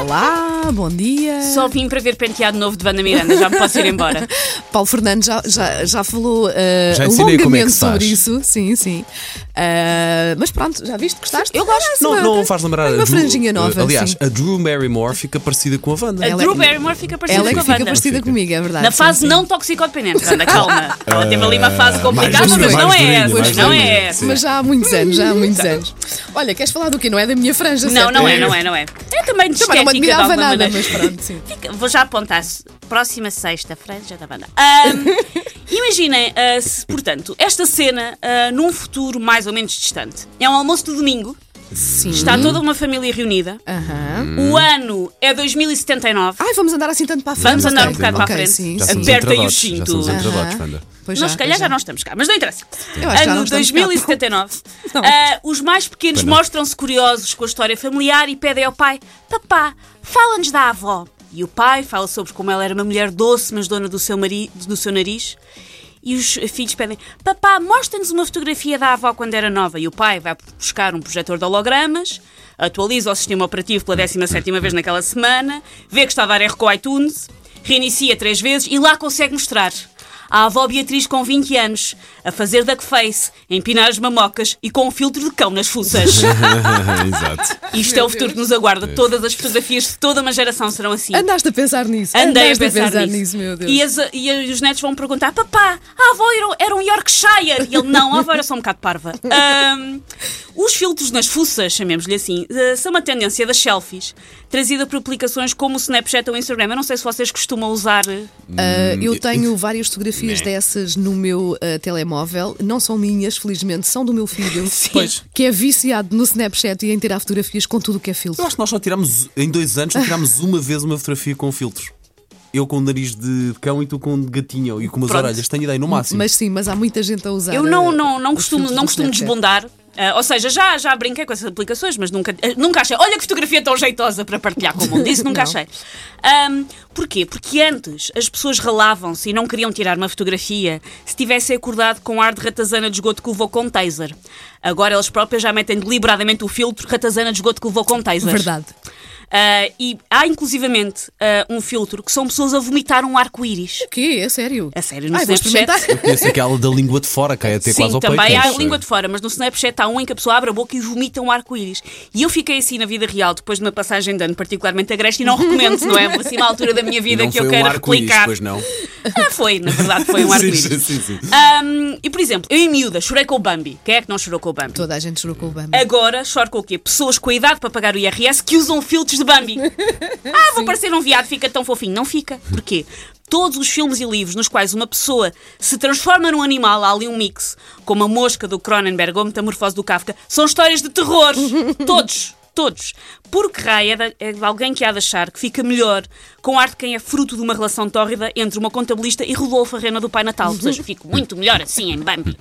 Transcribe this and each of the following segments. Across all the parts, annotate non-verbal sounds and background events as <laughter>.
Olá, bom dia. Só vim para ver penteado novo de Vanda Miranda, já me posso ir embora. <laughs> Paulo Fernandes já, já, já falou eh, Já ensinei longamente como é sobre isso. Sim, sim. Eh, mas pronto, já viste? Gostaste? Eu gosto. Não, uma- não faz lembrar Uma a Drew- franjinha nova. Aliás, sim. a Drew Barrymore fica parecida com a Wanda. A Ela- Drew Barrymore fica parecida Ela é com que a fica Wanda. parecida Fica. comigo, é verdade. Na sim, fase sim. não toxicodependente, Wanda, calma. <laughs> Ela teve ali uma fase complicada, mas não é essa. Não é essa. Mas já há muitos anos, já há muitos anos. Olha, queres falar do quê? Não é da minha franja, Não, certo? não é, não é, não é. É também de Também não me admirava nada, maneira. mas pronto, sim. <laughs> Fica- vou já apontar. Próxima sexta, franja da banda. Ahm, <laughs> imaginem, ah, se, portanto, esta cena ah, num futuro mais ou menos distante. É um almoço de domingo, Sim. está toda uma família reunida. Aham. O ano é 2079. Ai, vamos andar assim tanto para a frente. Vamos andar um bocado para a frente. Sim, Já sim. Já somos entradotes, Aham. Wanda. Pois Nós, se calhar, já já não estamos cá, mas não interessa. Eu acho que já ano não estamos cá. 2079. <laughs> Não. ah, os mais pequenos mostram-se curiosos com a história familiar e pedem ao pai: Papá, fala-nos da avó. E o pai fala sobre como ela era uma mulher doce, mas dona do seu, mari do seu nariz. E os filhos pedem: Papá, mostra-nos uma fotografia da avó quando era nova. E o pai vai buscar um projetor de hologramas, atualiza o sistema operativo pela 17 vez naquela semana, vê que está a dar erro com o iTunes, reinicia três vezes e lá consegue mostrar. A avó Beatriz com 20 anos, a fazer duckface, a empinar as mamocas e com um filtro de cão nas fuças. <laughs> Exato. Isto é o futuro que nos aguarda. Todas as fotografias de toda uma geração serão assim. Andaste a pensar nisso. Andei a Andaste pensar, nisso. meu Deus. E, as- e os netos vão perguntar: Papá, a avó era, era um Yorkshire. E ele: Não, a avó era só um bocado parva. Ahm, os filtros nas fuças, chamemos-lhe assim, eh, são uma tendência das selfies, trazida por aplicações como o Snapchat ou o Instagram. Eu não sei se vocês costumam usar. eh, Ah, eu tenho várias fotografias Né. dessas no meu ah, telemóvel. Não são minhas, felizmente, são do meu filho. <laughs> Pois. Que é viciado no Snapchat e em tirar fotografias com tudo o que é filtro. Eu acho que nós só tiramos, em dois anos, só tirámos uma vez uma fotografia com filtros. Eu com o nariz de cão e tu com o de gatinho e com umas Pronto. orelhas. Tenho ideia, no máximo. Mas sim, mas há muita gente a usar. Eu não, ah, não, não os costumo, não costumo Snapchat. Ah, ou seja, já, já brinquei com essas aplicações, mas nunca, eh, nunca achei. Olha que fotografia tão jeitosa para partilhar com o mundo. Isso nunca achei. Ahm, porquê? Porque antes as pessoas ralavam-se e não queriam tirar uma fotografia se tivessem acordado com ar de ratazana de esgoto que levou com taser. Agora elas próprias já metem deliberadamente o filtro ratazana de esgoto que levou com taser. Verdade. Ah, e há inclusivamente ah, um filtro que são pessoas a vomitar um arco-íris. O quê? É sério? A sério, no Ai, vou Snapchat. experimentar. Conheço aquela da língua de fora, cai até quase Sim, ao peito. também há a língua de fora, mas no Snapchat há um em que a pessoa abre a boca e vomita um arco-íris. E eu fiquei assim na vida real, depois de uma passagem de ano particularmente agreste, e não recomendo, não é? Assim, uma <laughs> altura da minha vida Não que foi eu um quero arco-íris, replicar. pois não. Ah, foi, na verdade, foi um Sim, arco-íris. sim, sim. Ahm, e, por exemplo, eu em miúda chorei com o Bambi. Quem é que não chorou com o Bambi? Toda a gente chorou com o Bambi. Agora choro com o quê? Pessoas com a idade para pagar o IRS que usam filtros de Bambi. <laughs> Ah, vou parecer um viado, fica tão fofinho. Não fica. Porquê? Todos os filmes e livros nos quais uma pessoa se transforma num animal, há ali um mix, como a mosca do Cronenberg ou a metamorfose do Kafka, são histórias de terror. <laughs> Todos. Todos. Porque raia é é de alguém que há de achar que fica melhor com arte quem é fruto de uma relação tórrida entre uma contabilista e Rodolfo Arrena do Pai Natal. Ou seja, fico muito melhor assim em Bambi.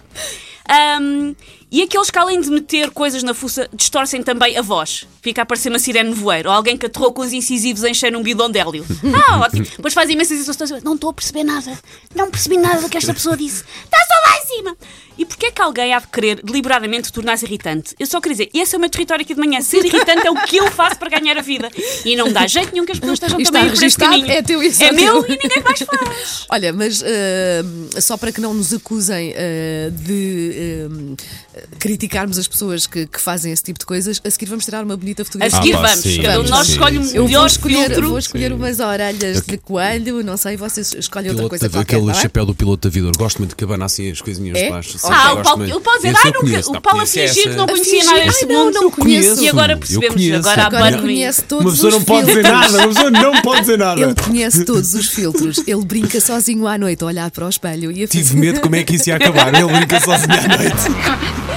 Ahm, e aqueles que, além de meter coisas na fuça, distorcem também a voz. Fica a parecer uma sirene voeiro. Ou alguém que aterrou com os incisivos em cheio num bidão de hélio. <laughs> Ah, ótimo. Depois faz imensas instruções. Não estou a perceber nada. Não percebi nada do que esta pessoa disse. Está só lá em cima. E porquê é que alguém há de querer deliberadamente tornar-se irritante? Eu só queria dizer, esse é o meu território aqui de manhã. Ser irritante é o que eu faço para ganhar a vida. E não me dá jeito nenhum que as pessoas estejam também por esse caminho. é teu e só É meu teu. e ninguém mais faz. Olha, mas ah, só para que não nos acusem ah, de Um. Criticarmos as pessoas que, que fazem esse tipo de coisas, a seguir vamos tirar uma bonita A fotografia. seguir pá, vamos. sim, Cada um de nós sim, escolhe um sim. Eu vou melhor escolher, filtro. vou escolher umas orelhas de coelho, não sei, vocês escolhem outra Piloto coisa da- qualquer. aquele bem? chapéu do piloto da vida. Gosto muito que abana assim as coisinhas É? de baixo. Sim, Ah, o Paulo, o Paulo dizer, ah, eu nunca, o Paulo a fingir que não A conhecia nada ai, deste não, mundo. não conheço. E agora Eu percebemos, agora há Agora conhece todos Uma pessoa os não pode dizer filtros. nada. Uma pessoa não pode dizer nada. Ele conhece todos os filtros. Ele brinca sozinho à noite a olhar para o espelho e a Tive medo como é que isso ia acabar. Ele brinca sozinho à noite. <laughs>